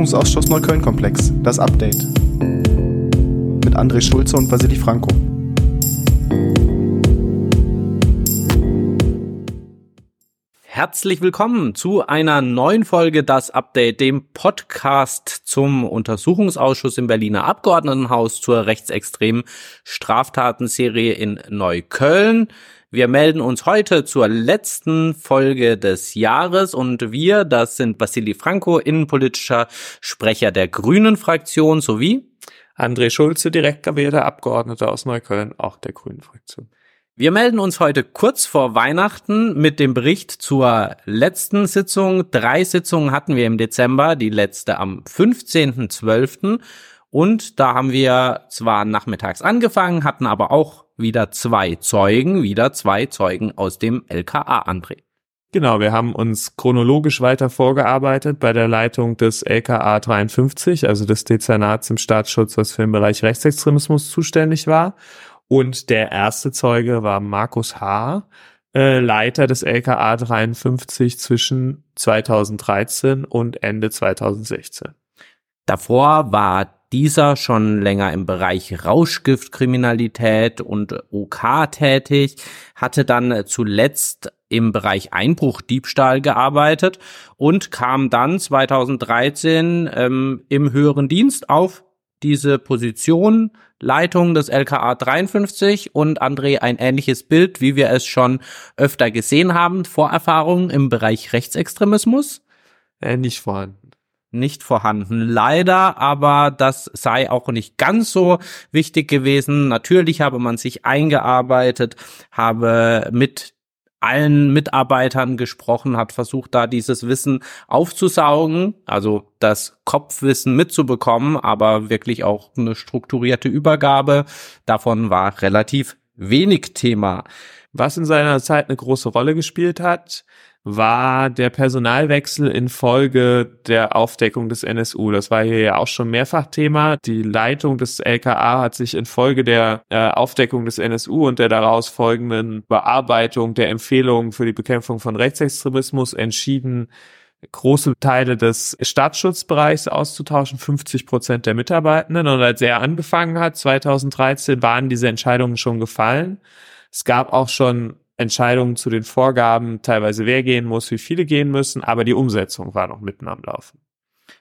Untersuchungsausschuss Neukölln-Komplex, das Update. Mit André Schulze und Vasili Franco. Herzlich willkommen zu einer neuen Folge Das Update, dem Podcast zum Untersuchungsausschuss im Berliner Abgeordnetenhaus zur rechtsextremen Straftatenserie in Neukölln. Wir melden uns heute zur letzten Folge des Jahres und wir, das sind Vassili Franco, innenpolitischer Sprecher der Grünen Fraktion sowie André Schulze, direkt gewählter Abgeordneter aus Neukölln, auch der Grünen Fraktion. Wir melden uns heute kurz vor Weihnachten mit dem Bericht zur letzten Sitzung. Drei Sitzungen hatten wir im Dezember, die letzte am 15.12. Und da haben wir zwar nachmittags angefangen, hatten aber auch wieder zwei Zeugen, wieder zwei Zeugen aus dem LKA, André. Genau, wir haben uns chronologisch weiter vorgearbeitet bei der Leitung des LKA 53, also des Dezernats im Staatsschutz, was für den Bereich Rechtsextremismus zuständig war. Und der erste Zeuge war Markus H., äh, Leiter des LKA 53 zwischen 2013 und Ende 2016. Davor war dieser schon länger im Bereich Rauschgiftkriminalität und OK tätig, hatte dann zuletzt im Bereich Einbruchdiebstahl gearbeitet und kam dann 2013 ähm, im höheren Dienst auf diese Position, Leitung des LKA 53 und André ein ähnliches Bild, wie wir es schon öfter gesehen haben, Vorerfahrungen im Bereich Rechtsextremismus? Äh, nicht vorhanden nicht vorhanden. Leider, aber das sei auch nicht ganz so wichtig gewesen. Natürlich habe man sich eingearbeitet, habe mit allen Mitarbeitern gesprochen, hat versucht, da dieses Wissen aufzusaugen, also das Kopfwissen mitzubekommen, aber wirklich auch eine strukturierte Übergabe. Davon war relativ wenig Thema. Was in seiner Zeit eine große Rolle gespielt hat, war der Personalwechsel infolge der Aufdeckung des NSU. Das war hier ja auch schon mehrfach Thema. Die Leitung des LKA hat sich infolge der äh, Aufdeckung des NSU und der daraus folgenden Bearbeitung der Empfehlungen für die Bekämpfung von Rechtsextremismus entschieden, große Teile des Staatsschutzbereichs auszutauschen, 50 Prozent der Mitarbeitenden. Und als er angefangen hat, 2013, waren diese Entscheidungen schon gefallen. Es gab auch schon Entscheidungen zu den Vorgaben, teilweise wer gehen muss, wie viele gehen müssen, aber die Umsetzung war noch mitten am Laufen.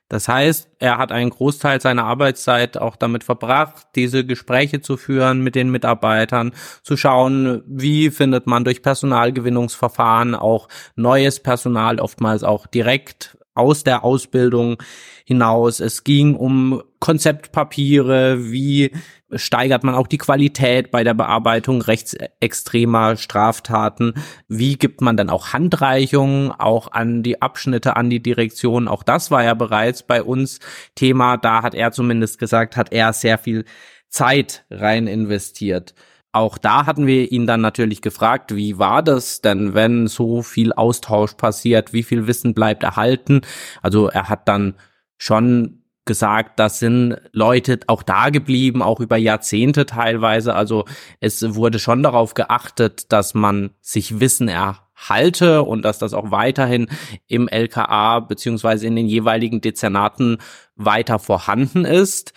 Das heißt, er hat einen Großteil seiner Arbeitszeit auch damit verbracht, diese Gespräche zu führen mit den Mitarbeitern, zu schauen, wie findet man durch Personalgewinnungsverfahren auch neues Personal, oftmals auch direkt aus der Ausbildung hinaus. Es ging um Konzeptpapiere, wie steigert man auch die Qualität bei der Bearbeitung rechtsextremer Straftaten? Wie gibt man dann auch Handreichungen auch an die Abschnitte, an die Direktion? Auch das war ja bereits bei uns Thema. Da hat er zumindest gesagt, hat er sehr viel Zeit rein investiert. Auch da hatten wir ihn dann natürlich gefragt, wie war das denn, wenn so viel Austausch passiert, wie viel Wissen bleibt erhalten? Also er hat dann schon gesagt, das sind Leute auch da geblieben, auch über Jahrzehnte teilweise. Also es wurde schon darauf geachtet, dass man sich Wissen erhalte und dass das auch weiterhin im LKA beziehungsweise in den jeweiligen Dezernaten weiter vorhanden ist.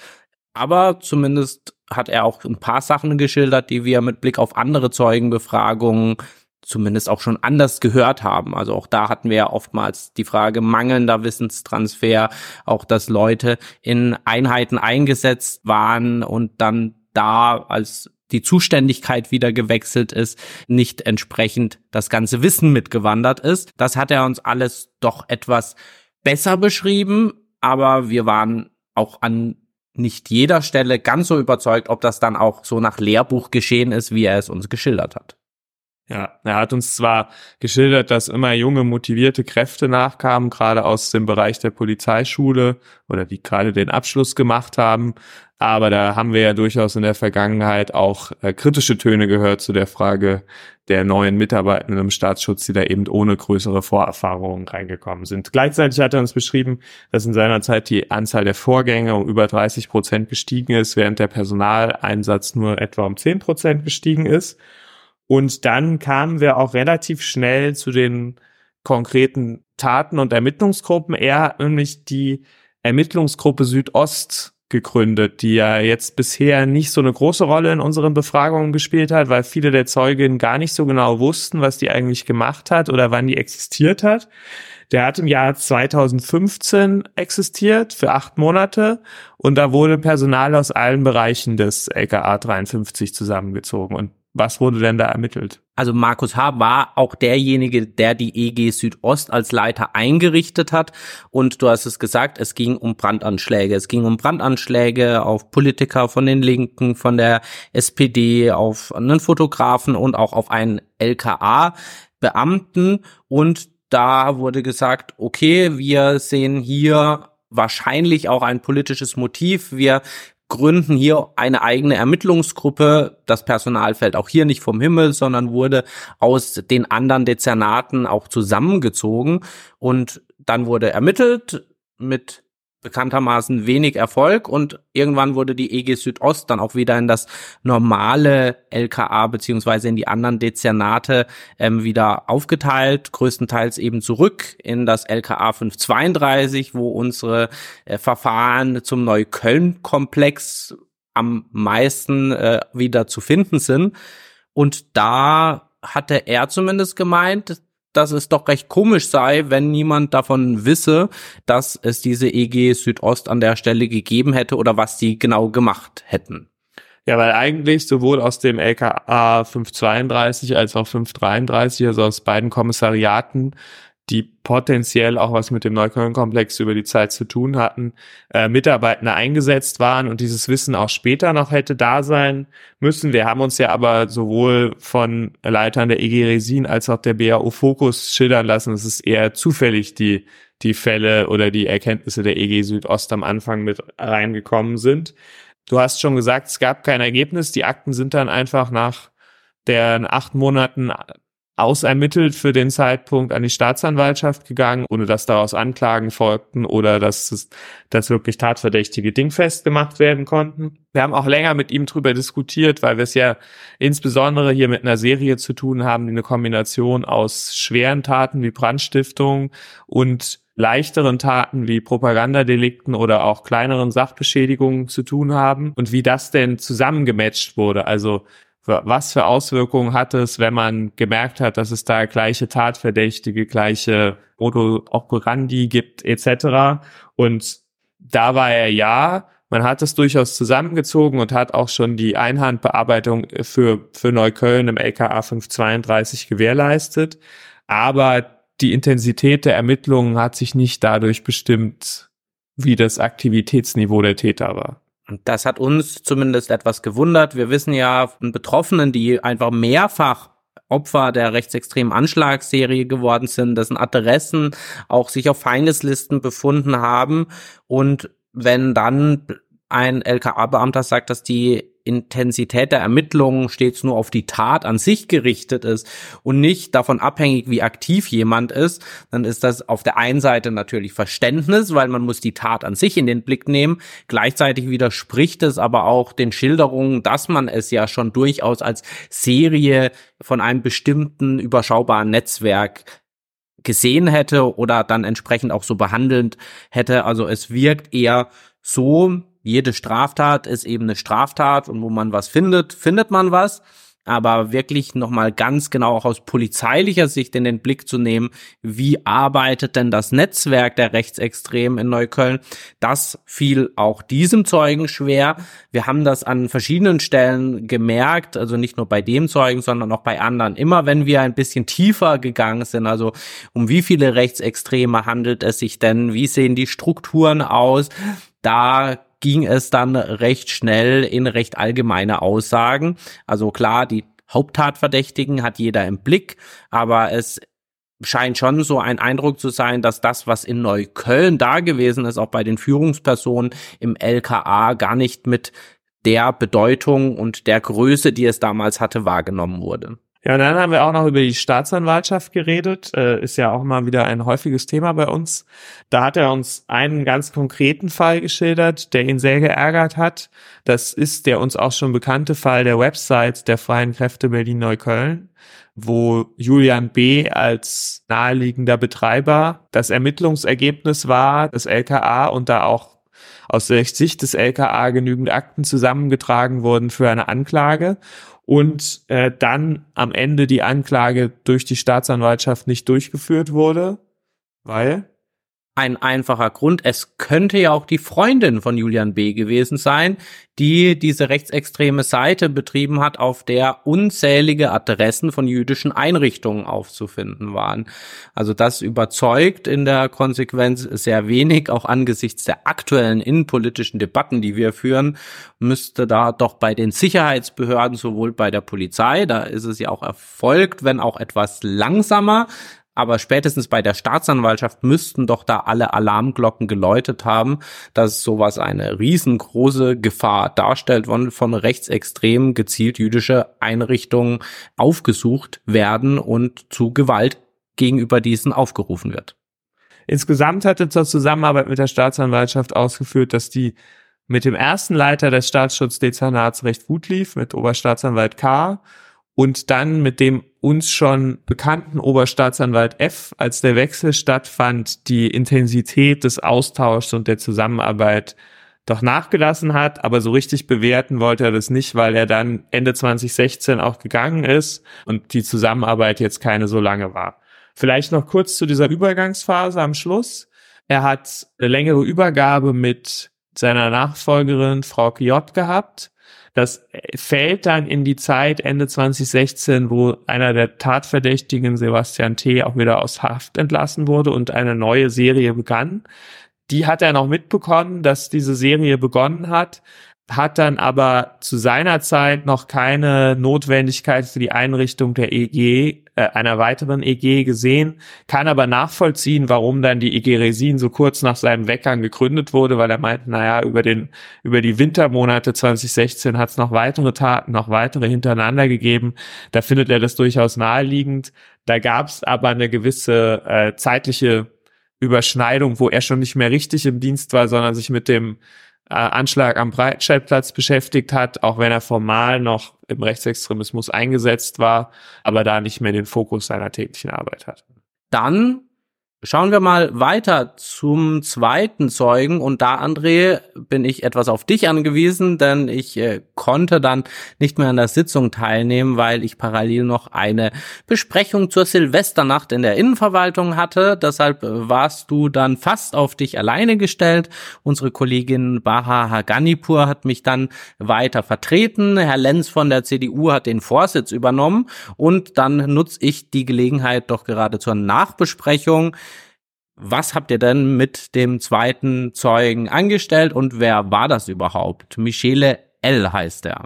Aber zumindest hat er auch ein paar Sachen geschildert, die wir mit Blick auf andere Zeugenbefragungen zumindest auch schon anders gehört haben. Also auch da hatten wir ja oftmals die Frage mangelnder Wissenstransfer, auch dass Leute in Einheiten eingesetzt waren und dann da als die Zuständigkeit wieder gewechselt ist, nicht entsprechend das ganze Wissen mitgewandert ist. Das hat er uns alles doch etwas besser beschrieben, aber wir waren auch an nicht jeder Stelle ganz so überzeugt, ob das dann auch so nach Lehrbuch geschehen ist, wie er es uns geschildert hat. Ja, er hat uns zwar geschildert, dass immer junge, motivierte Kräfte nachkamen, gerade aus dem Bereich der Polizeischule oder die gerade den Abschluss gemacht haben. Aber da haben wir ja durchaus in der Vergangenheit auch äh, kritische Töne gehört zu der Frage der neuen Mitarbeitenden im Staatsschutz, die da eben ohne größere Vorerfahrungen reingekommen sind. Gleichzeitig hat er uns beschrieben, dass in seiner Zeit die Anzahl der Vorgänge um über 30 Prozent gestiegen ist, während der Personaleinsatz nur etwa um 10 Prozent gestiegen ist. Und dann kamen wir auch relativ schnell zu den konkreten Taten und Ermittlungsgruppen. Er hat nämlich die Ermittlungsgruppe Südost gegründet, die ja jetzt bisher nicht so eine große Rolle in unseren Befragungen gespielt hat, weil viele der Zeuginnen gar nicht so genau wussten, was die eigentlich gemacht hat oder wann die existiert hat. Der hat im Jahr 2015 existiert für acht Monate und da wurde Personal aus allen Bereichen des LKA 53 zusammengezogen. Und was wurde denn da ermittelt? Also Markus H. war auch derjenige, der die EG Südost als Leiter eingerichtet hat. Und du hast es gesagt, es ging um Brandanschläge. Es ging um Brandanschläge auf Politiker von den Linken, von der SPD, auf einen Fotografen und auch auf einen LKA-Beamten. Und da wurde gesagt, okay, wir sehen hier wahrscheinlich auch ein politisches Motiv. Wir gründen hier eine eigene Ermittlungsgruppe. Das Personal fällt auch hier nicht vom Himmel, sondern wurde aus den anderen Dezernaten auch zusammengezogen. Und dann wurde ermittelt mit bekanntermaßen wenig Erfolg und irgendwann wurde die EG Südost dann auch wieder in das normale LKA beziehungsweise in die anderen Dezernate ähm, wieder aufgeteilt, größtenteils eben zurück in das LKA 532, wo unsere äh, Verfahren zum Neukölln-Komplex am meisten äh, wieder zu finden sind. Und da hatte er zumindest gemeint, dass es doch recht komisch sei, wenn niemand davon wisse, dass es diese EG Südost an der Stelle gegeben hätte oder was die genau gemacht hätten. Ja, weil eigentlich sowohl aus dem LKA 532 als auch 533, also aus beiden Kommissariaten, die potenziell auch was mit dem Neukölln-Komplex über die Zeit zu tun hatten, äh, Mitarbeitende eingesetzt waren und dieses Wissen auch später noch hätte da sein müssen. Wir haben uns ja aber sowohl von Leitern der EG Resin als auch der BAO Fokus schildern lassen, es ist eher zufällig die, die Fälle oder die Erkenntnisse der EG Südost am Anfang mit reingekommen sind. Du hast schon gesagt, es gab kein Ergebnis. Die Akten sind dann einfach nach der acht Monaten ausermittelt für den Zeitpunkt an die Staatsanwaltschaft gegangen, ohne dass daraus Anklagen folgten oder dass, es, dass wirklich tatverdächtige dingfest gemacht werden konnten. Wir haben auch länger mit ihm drüber diskutiert, weil wir es ja insbesondere hier mit einer Serie zu tun haben, die eine Kombination aus schweren Taten wie Brandstiftung und leichteren Taten wie Propagandadelikten oder auch kleineren Sachbeschädigungen zu tun haben und wie das denn zusammengematcht wurde. Also was für Auswirkungen hat es, wenn man gemerkt hat, dass es da gleiche Tatverdächtige, gleiche Modo operandi gibt, etc. Und da war er ja, man hat es durchaus zusammengezogen und hat auch schon die Einhandbearbeitung für, für Neukölln im LKA 532 gewährleistet. Aber die Intensität der Ermittlungen hat sich nicht dadurch bestimmt, wie das Aktivitätsniveau der Täter war. Das hat uns zumindest etwas gewundert. Wir wissen ja von Betroffenen, die einfach mehrfach Opfer der rechtsextremen Anschlagsserie geworden sind, dessen Adressen auch sich auf Feindeslisten befunden haben. Und wenn dann ein LKA-Beamter sagt, dass die Intensität der Ermittlungen stets nur auf die Tat an sich gerichtet ist und nicht davon abhängig, wie aktiv jemand ist, dann ist das auf der einen Seite natürlich Verständnis, weil man muss die Tat an sich in den Blick nehmen. Gleichzeitig widerspricht es aber auch den Schilderungen, dass man es ja schon durchaus als Serie von einem bestimmten überschaubaren Netzwerk gesehen hätte oder dann entsprechend auch so behandelt hätte. Also es wirkt eher so, jede Straftat ist eben eine Straftat und wo man was findet, findet man was. Aber wirklich nochmal ganz genau auch aus polizeilicher Sicht in den Blick zu nehmen, wie arbeitet denn das Netzwerk der Rechtsextremen in Neukölln, das fiel auch diesem Zeugen schwer. Wir haben das an verschiedenen Stellen gemerkt, also nicht nur bei dem Zeugen, sondern auch bei anderen. Immer wenn wir ein bisschen tiefer gegangen sind, also um wie viele Rechtsextreme handelt es sich denn, wie sehen die Strukturen aus, da ging es dann recht schnell in recht allgemeine Aussagen. Also klar, die Haupttatverdächtigen hat jeder im Blick, aber es scheint schon so ein Eindruck zu sein, dass das, was in Neukölln da gewesen ist, auch bei den Führungspersonen im LKA gar nicht mit der Bedeutung und der Größe, die es damals hatte, wahrgenommen wurde. Ja, und dann haben wir auch noch über die Staatsanwaltschaft geredet. Äh, ist ja auch mal wieder ein häufiges Thema bei uns. Da hat er uns einen ganz konkreten Fall geschildert, der ihn sehr geärgert hat. Das ist der uns auch schon bekannte Fall der Website der Freien Kräfte Berlin-Neukölln, wo Julian B. als naheliegender Betreiber das Ermittlungsergebnis war, das LKA und da auch aus der Sicht des LKA genügend Akten zusammengetragen wurden für eine Anklage und äh, dann am Ende die Anklage durch die Staatsanwaltschaft nicht durchgeführt wurde, weil ein einfacher Grund. Es könnte ja auch die Freundin von Julian B. gewesen sein, die diese rechtsextreme Seite betrieben hat, auf der unzählige Adressen von jüdischen Einrichtungen aufzufinden waren. Also das überzeugt in der Konsequenz sehr wenig, auch angesichts der aktuellen innenpolitischen Debatten, die wir führen, müsste da doch bei den Sicherheitsbehörden, sowohl bei der Polizei, da ist es ja auch erfolgt, wenn auch etwas langsamer, aber spätestens bei der Staatsanwaltschaft müssten doch da alle Alarmglocken geläutet haben, dass sowas eine riesengroße Gefahr darstellt, von, von rechtsextremen gezielt jüdische Einrichtungen aufgesucht werden und zu Gewalt gegenüber diesen aufgerufen wird. Insgesamt hatte zur Zusammenarbeit mit der Staatsanwaltschaft ausgeführt, dass die mit dem ersten Leiter des Staatsschutzdezernats recht gut lief, mit Oberstaatsanwalt K und dann mit dem uns schon bekannten Oberstaatsanwalt F, als der Wechsel stattfand, die Intensität des Austauschs und der Zusammenarbeit doch nachgelassen hat, aber so richtig bewerten wollte er das nicht, weil er dann Ende 2016 auch gegangen ist und die Zusammenarbeit jetzt keine so lange war. Vielleicht noch kurz zu dieser Übergangsphase am Schluss. Er hat eine längere Übergabe mit seiner Nachfolgerin Frau J gehabt das fällt dann in die Zeit Ende 2016, wo einer der Tatverdächtigen, Sebastian T., auch wieder aus Haft entlassen wurde und eine neue Serie begann. Die hat er noch mitbekommen, dass diese Serie begonnen hat hat dann aber zu seiner Zeit noch keine Notwendigkeit für die Einrichtung der EG, äh, einer weiteren EG gesehen, kann aber nachvollziehen, warum dann die EG Resin so kurz nach seinem Weggang gegründet wurde, weil er meint, naja, über den, über die Wintermonate 2016 hat es noch weitere Taten, noch weitere hintereinander gegeben. Da findet er das durchaus naheliegend. Da gab es aber eine gewisse äh, zeitliche Überschneidung, wo er schon nicht mehr richtig im Dienst war, sondern sich mit dem äh, Anschlag am Breitscheidplatz beschäftigt hat, auch wenn er formal noch im Rechtsextremismus eingesetzt war, aber da nicht mehr den Fokus seiner täglichen Arbeit hat. Dann Schauen wir mal weiter zum zweiten Zeugen und da, André, bin ich etwas auf dich angewiesen, denn ich äh, konnte dann nicht mehr an der Sitzung teilnehmen, weil ich parallel noch eine Besprechung zur Silvesternacht in der Innenverwaltung hatte. Deshalb äh, warst du dann fast auf dich alleine gestellt. Unsere Kollegin Baha Haganipur hat mich dann weiter vertreten. Herr Lenz von der CDU hat den Vorsitz übernommen und dann nutze ich die Gelegenheit doch gerade zur Nachbesprechung was habt ihr denn mit dem zweiten Zeugen angestellt und wer war das überhaupt? Michele L heißt er.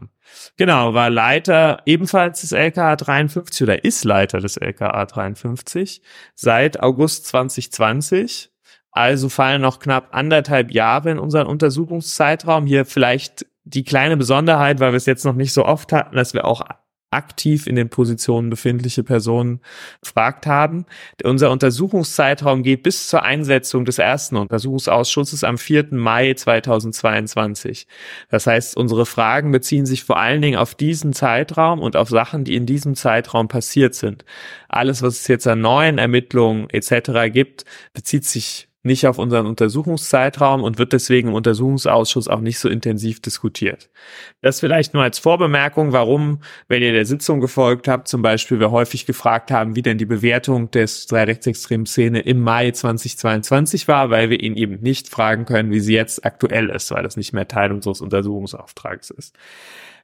Genau, war Leiter ebenfalls des LKA 53 oder ist Leiter des LKA 53 seit August 2020. Also fallen noch knapp anderthalb Jahre in unseren Untersuchungszeitraum. Hier vielleicht die kleine Besonderheit, weil wir es jetzt noch nicht so oft hatten, dass wir auch aktiv in den Positionen befindliche Personen gefragt haben. Unser Untersuchungszeitraum geht bis zur Einsetzung des ersten Untersuchungsausschusses am 4. Mai 2022. Das heißt, unsere Fragen beziehen sich vor allen Dingen auf diesen Zeitraum und auf Sachen, die in diesem Zeitraum passiert sind. Alles, was es jetzt an neuen Ermittlungen etc. gibt, bezieht sich nicht auf unseren Untersuchungszeitraum und wird deswegen im Untersuchungsausschuss auch nicht so intensiv diskutiert. Das vielleicht nur als Vorbemerkung, warum, wenn ihr der Sitzung gefolgt habt, zum Beispiel wir häufig gefragt haben, wie denn die Bewertung des drei rechtsextremen Szene im Mai 2022 war, weil wir ihn eben nicht fragen können, wie sie jetzt aktuell ist, weil das nicht mehr Teil unseres Untersuchungsauftrags ist.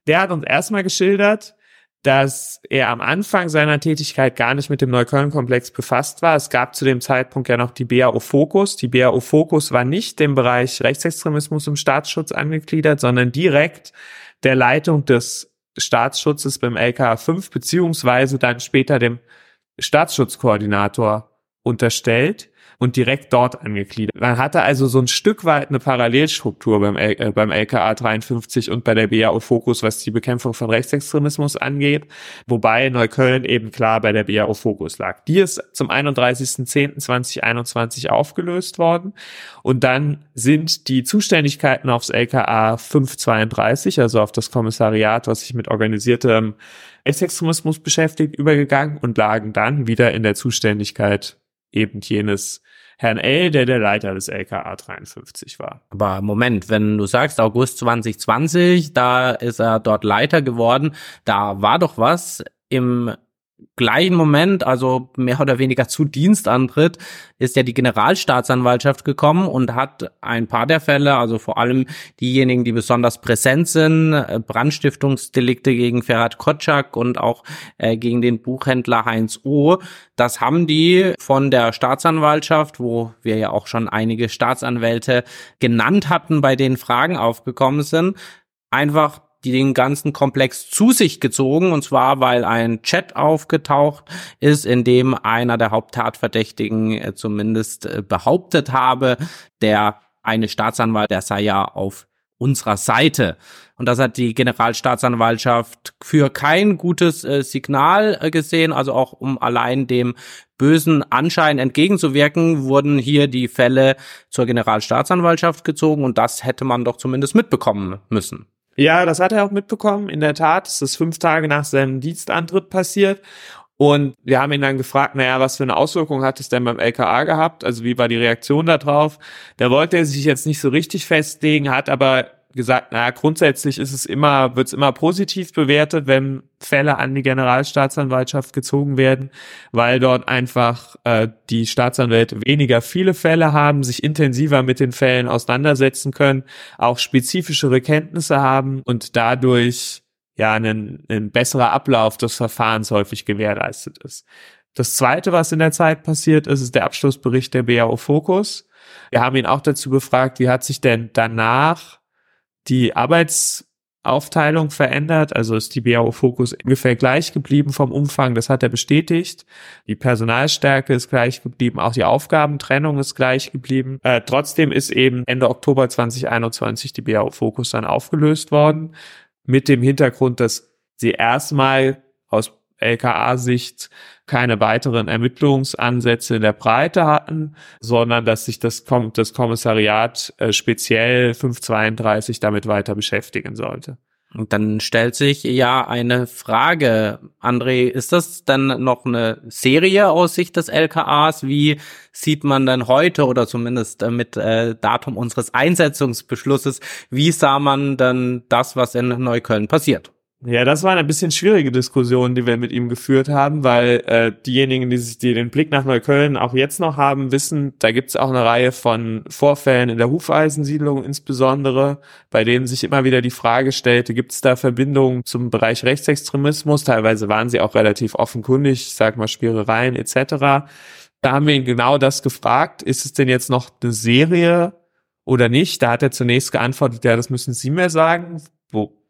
Der hat uns erstmal geschildert, dass er am Anfang seiner Tätigkeit gar nicht mit dem Neukölln-Komplex befasst war. Es gab zu dem Zeitpunkt ja noch die BAO Fokus. Die BAO Fokus war nicht dem Bereich Rechtsextremismus und Staatsschutz angegliedert, sondern direkt der Leitung des Staatsschutzes beim LKA 5 beziehungsweise dann später dem Staatsschutzkoordinator unterstellt. Und direkt dort angegliedert. Man hatte also so ein Stück weit eine Parallelstruktur beim, L äh, beim LKA 53 und bei der BAO Fokus, was die Bekämpfung von Rechtsextremismus angeht, wobei Neukölln eben klar bei der BAO Fokus lag. Die ist zum 31.10.2021 aufgelöst worden und dann sind die Zuständigkeiten aufs LKA 532, also auf das Kommissariat, was sich mit organisiertem Rechtsextremismus beschäftigt, übergegangen und lagen dann wieder in der Zuständigkeit eben jenes Herrn L., der der Leiter des LKA 53 war. Aber Moment, wenn du sagst August 2020, da ist er dort Leiter geworden, da war doch was im gleichen Moment, also mehr oder weniger zu Dienstantritt, ist ja die Generalstaatsanwaltschaft gekommen und hat ein paar der Fälle, also vor allem diejenigen, die besonders präsent sind, äh, Brandstiftungsdelikte gegen Ferhat Kotschak und auch äh, gegen den Buchhändler Heinz O. Das haben die von der Staatsanwaltschaft, wo wir ja auch schon einige Staatsanwälte genannt hatten, bei denen Fragen aufgekommen sind, einfach die den ganzen Komplex zu sich gezogen, und zwar weil ein Chat aufgetaucht ist, in dem einer der Haupttatverdächtigen äh, zumindest äh, behauptet habe, der eine Staatsanwalt, der sei ja auf unserer Seite. Und das hat die Generalstaatsanwaltschaft für kein gutes äh, Signal äh, gesehen. Also auch um allein dem bösen Anschein entgegenzuwirken, wurden hier die Fälle zur Generalstaatsanwaltschaft gezogen und das hätte man doch zumindest mitbekommen müssen. Ja, das hat er auch mitbekommen. In der Tat ist das fünf Tage nach seinem Dienstantritt passiert. Und wir haben ihn dann gefragt, naja, was für eine Auswirkung hat es denn beim LKA gehabt? Also wie war die Reaktion darauf? Da wollte er sich jetzt nicht so richtig festlegen, hat aber gesagt, naja, grundsätzlich ist es immer, wird es immer positiv bewertet, wenn Fälle an die Generalstaatsanwaltschaft gezogen werden, weil dort einfach äh, die Staatsanwälte weniger viele Fälle haben, sich intensiver mit den Fällen auseinandersetzen können, auch spezifischere Kenntnisse haben und dadurch ja ein, ein besserer Ablauf des Verfahrens häufig gewährleistet ist. Das zweite, was in der Zeit passiert ist, ist der Abschlussbericht der BAO Fokus. Wir haben ihn auch dazu befragt, wie hat sich denn danach die Arbeitsaufteilung verändert, also ist die BAO Fokus ungefähr gleich geblieben vom Umfang, das hat er bestätigt. Die Personalstärke ist gleich geblieben, auch die Aufgabentrennung ist gleich geblieben. Äh, trotzdem ist eben Ende Oktober 2021 die BAO Fokus dann aufgelöst worden, mit dem Hintergrund, dass sie erstmal aus LKA-Sicht keine weiteren Ermittlungsansätze in der Breite hatten, sondern dass sich das, das Kommissariat äh, speziell 532 damit weiter beschäftigen sollte. Und dann stellt sich ja eine Frage, André, ist das dann noch eine Serie aus Sicht des LKAs? Wie sieht man dann heute oder zumindest äh, mit äh, Datum unseres Einsetzungsbeschlusses, wie sah man dann das, was in Neukölln passiert? Ja, das war eine bisschen schwierige Diskussion, die wir mit ihm geführt haben, weil äh, diejenigen, die sich die den Blick nach Neukölln auch jetzt noch haben, wissen, da gibt's auch eine Reihe von Vorfällen in der Hufeisensiedlung insbesondere, bei denen sich immer wieder die Frage stellte, gibt's da Verbindungen zum Bereich Rechtsextremismus? Teilweise waren sie auch relativ offenkundig, ich sag mal Spierereien etc. Da haben wir ihn genau das gefragt, ist es denn jetzt noch eine Serie oder nicht? Da hat er zunächst geantwortet, ja, das müssen Sie mir sagen. Wo,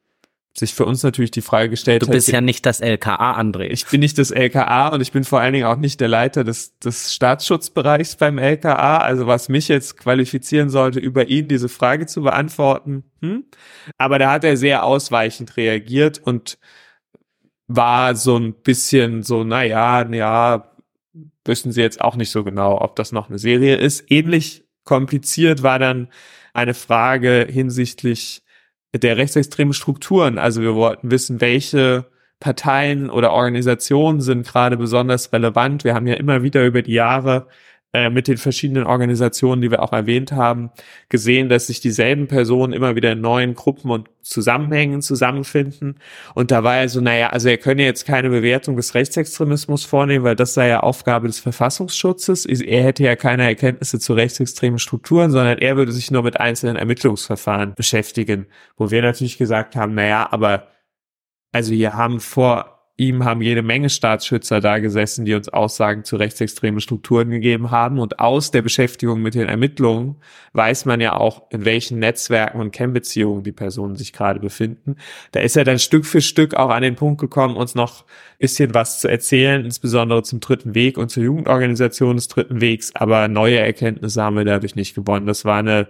sich für uns natürlich die Frage gestellt Du bist hat, ja nicht das LKA, André. Ich bin nicht das LKA und ich bin vor allen Dingen auch nicht der Leiter des, des Staatsschutzbereichs beim LKA. Also was mich jetzt qualifizieren sollte, über ihn diese Frage zu beantworten. Hm? Aber da hat er sehr ausweichend reagiert und war so ein bisschen so, na ja, ja, wissen Sie jetzt auch nicht so genau, ob das noch eine Serie ist. Ähnlich kompliziert war dann eine Frage hinsichtlich der rechtsextremen Strukturen. Also wir wollten wissen, welche Parteien oder Organisationen sind gerade besonders relevant. Wir haben ja immer wieder über die Jahre äh, mit den verschiedenen Organisationen, die wir auch erwähnt haben, gesehen, dass sich dieselben Personen immer wieder in neuen Gruppen und Zusammenhängen zusammenfinden. Und da war er so, naja, also er könne jetzt keine Bewertung des Rechtsextremismus vornehmen, weil das sei ja Aufgabe des Verfassungsschutzes. Er hätte ja keine Erkenntnisse zu rechtsextremen Strukturen, sondern er würde sich nur mit einzelnen Ermittlungsverfahren beschäftigen. Wo wir natürlich gesagt haben, naja, aber also hier haben vor ihm haben jede Menge Staatsschützer da gesessen, die uns Aussagen zu rechtsextremen Strukturen gegeben haben. Und aus der Beschäftigung mit den Ermittlungen weiß man ja auch, in welchen Netzwerken und Kennbeziehungen die Personen sich gerade befinden. Da ist er dann Stück für Stück auch an den Punkt gekommen, uns noch bisschen was zu erzählen, insbesondere zum dritten Weg und zur Jugendorganisation des dritten Wegs. Aber neue Erkenntnisse haben wir dadurch nicht gewonnen. Das war eine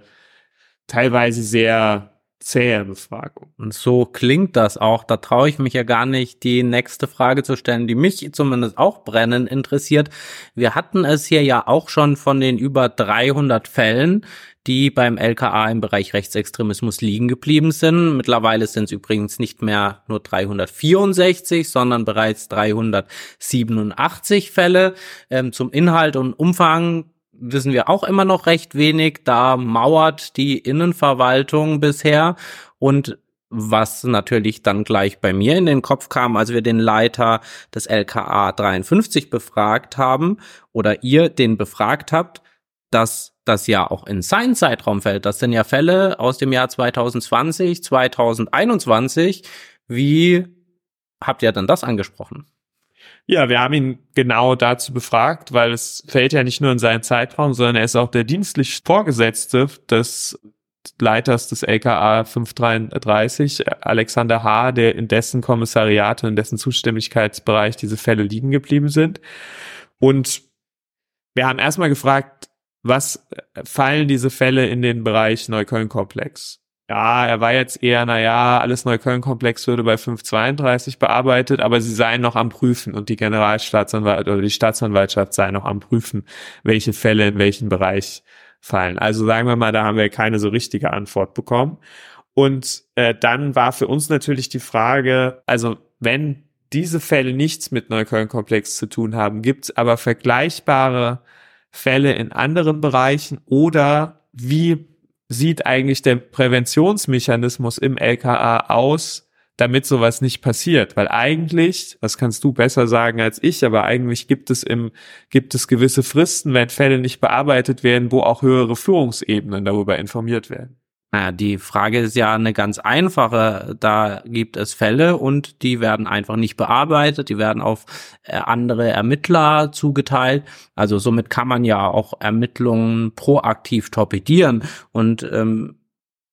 teilweise sehr zähe Befragung. Und so klingt das auch. Da traue ich mich ja gar nicht, die nächste Frage zu stellen, die mich zumindest auch brennend interessiert. Wir hatten es hier ja auch schon von den über 300 Fällen, die beim LKA im Bereich Rechtsextremismus liegen geblieben sind. Mittlerweile sind es übrigens nicht mehr nur 364, sondern bereits 387 Fälle. Ähm, zum Inhalt und Umfang wissen wir auch immer noch recht wenig. Da mauert die Innenverwaltung bisher und was natürlich dann gleich bei mir in den Kopf kam, als wir den Leiter des LKA 53 befragt haben oder ihr den befragt habt, dass das ja auch in seinen Zeitraum fällt. Das sind ja Fälle aus dem Jahr 2020, 2021. Wie habt ihr denn das angesprochen? Ja, wir haben ihn genau dazu befragt, weil es fällt ja nicht nur in seinen Zeitraum, sondern er ist auch der dienstlich Vorgesetzte des Leiters des LKA 533, Alexander H., der in dessen Kommissariat und in dessen Zuständigkeitsbereich diese Fälle liegen geblieben sind. Und wir haben erstmal gefragt, was fallen diese Fälle in den Bereich Neukölln-Komplex? Ja, er war jetzt eher, na ja, alles Neukölln-Komplex würde bei 532 bearbeitet, aber sie seien noch am Prüfen und die Generalstaatsanwalt oder die Staatsanwaltschaft sei noch am Prüfen, welche Fälle in welchen Bereich fallen. Also sagen wir mal, da haben wir keine so richtige Antwort bekommen. Und äh, dann war für uns natürlich die Frage, also wenn diese Fälle nichts mit Neukölln-Komplex zu tun haben, gibt es aber vergleichbare Fälle in anderen Bereichen oder wie sieht eigentlich der Präventionsmechanismus im LKA aus, damit sowas nicht passiert? Weil eigentlich, das kannst du besser sagen als ich, aber eigentlich gibt es im, gibt es gewisse Fristen, wenn Fälle nicht bearbeitet werden, wo auch höhere Führungsebenen darüber informiert werden. Naja, die Frage ist ja eine ganz einfache. Da gibt es Fälle und die werden einfach nicht bearbeitet, die werden auf äh, andere Ermittler zugeteilt. Also somit kann man ja auch Ermittlungen proaktiv torpedieren. Und ähm,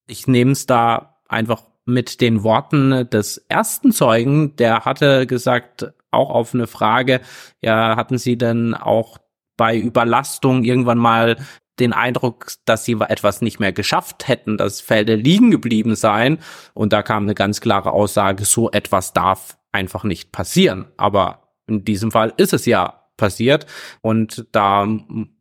ich nehme es da einfach mit den Worten des ersten Zeugen, der hatte gesagt, auch auf eine Frage, ja, hatten Sie denn auch bei Überlastung irgendwann mal den Eindruck, dass sie etwas nicht mehr geschafft hätten, dass Felder liegen geblieben seien. Und da kam eine ganz klare Aussage, so etwas darf einfach nicht passieren. Aber in diesem Fall ist es ja passiert. Und da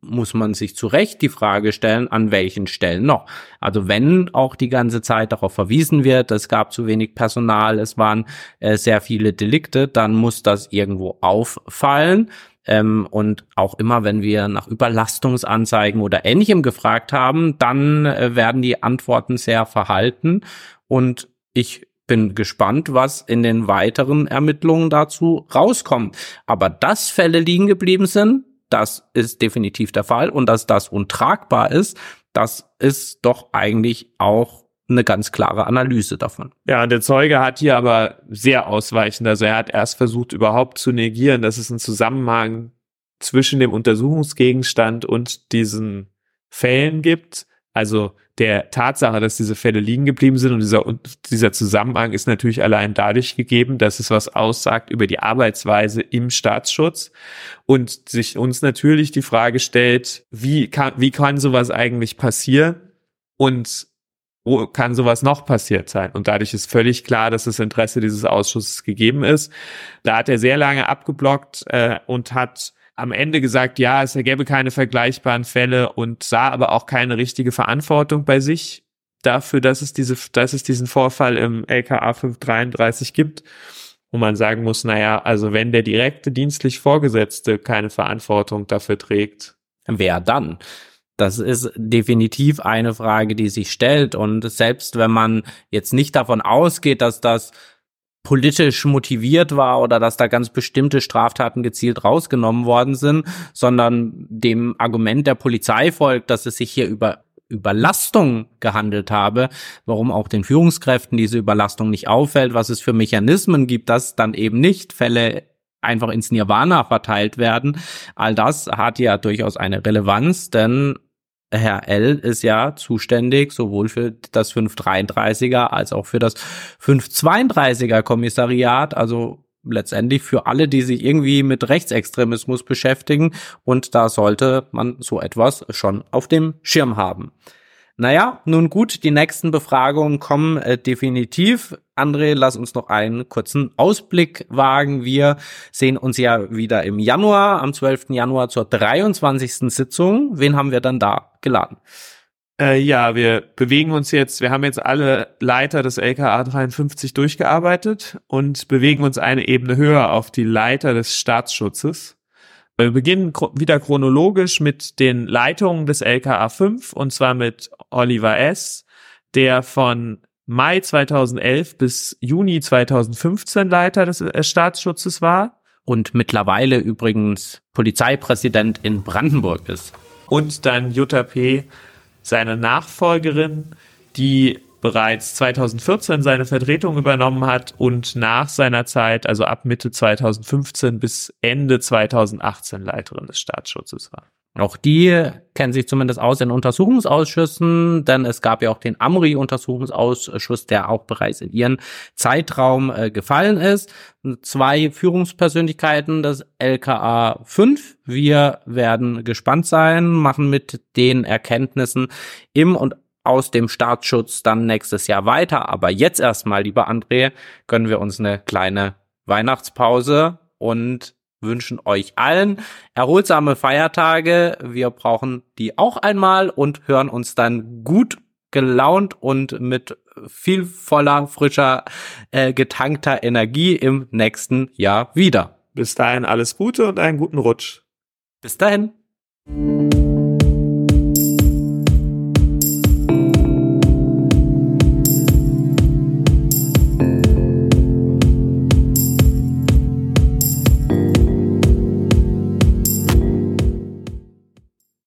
muss man sich zu Recht die Frage stellen, an welchen Stellen noch. Also wenn auch die ganze Zeit darauf verwiesen wird, es gab zu wenig Personal, es waren äh, sehr viele Delikte, dann muss das irgendwo auffallen. Ähm, und auch immer, wenn wir nach Überlastungsanzeigen oder ähnlichem gefragt haben, dann äh, werden die Antworten sehr verhalten. Und ich bin gespannt, was in den weiteren Ermittlungen dazu rauskommt. Aber dass Fälle liegen geblieben sind, das ist definitiv der Fall. Und dass das untragbar ist, das ist doch eigentlich auch eine ganz klare Analyse davon. Ja, und der Zeuge hat hier aber sehr ausweichend, also er hat erst versucht überhaupt zu negieren, dass es einen Zusammenhang zwischen dem Untersuchungsgegenstand und diesen Fällen gibt. Also der Tatsache, dass diese Fälle liegen geblieben sind und dieser, und dieser Zusammenhang ist natürlich allein dadurch gegeben, dass es was aussagt über die Arbeitsweise im Staatsschutz und sich uns natürlich die Frage stellt, wie kann, wie kann sowas eigentlich passieren? Und wo kann sowas noch passiert sein? Und dadurch ist völlig klar, dass das Interesse dieses Ausschusses gegeben ist. Da hat er sehr lange abgeblockt äh, und hat am Ende gesagt, ja, es ergäbe keine vergleichbaren Fälle und sah aber auch keine richtige Verantwortung bei sich dafür, dass es diese, dass es diesen Vorfall im LKA 533 gibt. Wo man sagen muss, naja, also wenn der direkte dienstlich Vorgesetzte keine Verantwortung dafür trägt. Wer dann? Das ist definitiv eine Frage, die sich stellt. Und selbst wenn man jetzt nicht davon ausgeht, dass das politisch motiviert war oder dass da ganz bestimmte Straftaten gezielt rausgenommen worden sind, sondern dem Argument der Polizei folgt, dass es sich hier über Überlastung gehandelt habe, warum auch den Führungskräften diese Überlastung nicht auffällt, was es für Mechanismen gibt, dass dann eben nicht Fälle einfach ins Nirvana verteilt werden. All das hat ja durchaus eine Relevanz, denn Herr L ist ja zuständig sowohl für das 533er als auch für das 532er Kommissariat, also letztendlich für alle, die sich irgendwie mit Rechtsextremismus beschäftigen und da sollte man so etwas schon auf dem Schirm haben. Naja, nun gut, die nächsten Befragungen kommen äh, definitiv. André, lass uns noch einen kurzen Ausblick wagen. Wir sehen uns ja wieder im Januar, am 12. Januar zur 23. Sitzung. Wen haben wir dann da geladen? Äh, ja, wir bewegen uns jetzt, wir haben jetzt alle Leiter des LKA 53 durchgearbeitet und bewegen uns eine Ebene höher auf die Leiter des Staatsschutzes. Wir beginnen wieder chronologisch mit den Leitungen des LKA 5 und zwar mit Oliver S., der von Mai 2011 bis Juni 2015 Leiter des äh, Staatsschutzes war. Und mittlerweile übrigens Polizeipräsident in Brandenburg ist. Und dann Jutta P., seine Nachfolgerin, die bereits 2014 seine Vertretung übernommen hat und nach seiner Zeit, also ab Mitte 2015 bis Ende 2018 Leiterin des Staatsschutzes war. Auch die kennen sich zumindest aus in Untersuchungsausschüssen, denn es gab ja auch den Amri-Untersuchungsausschuss, der auch bereits in ihren Zeitraum äh, gefallen ist. Zwei Führungspersönlichkeiten des LKA 5. Wir werden gespannt sein, machen mit den Erkenntnissen im und aus dem Staatsschutz dann nächstes Jahr weiter. Aber jetzt erstmal, lieber André, gönnen wir uns eine kleine Weihnachtspause und wünschen euch allen erholsame Feiertage. Wir brauchen die auch einmal und hören uns dann gut gelaunt und mit viel voller, frischer, äh, getankter Energie im nächsten Jahr wieder. Bis dahin alles Gute und einen guten Rutsch. Bis dahin.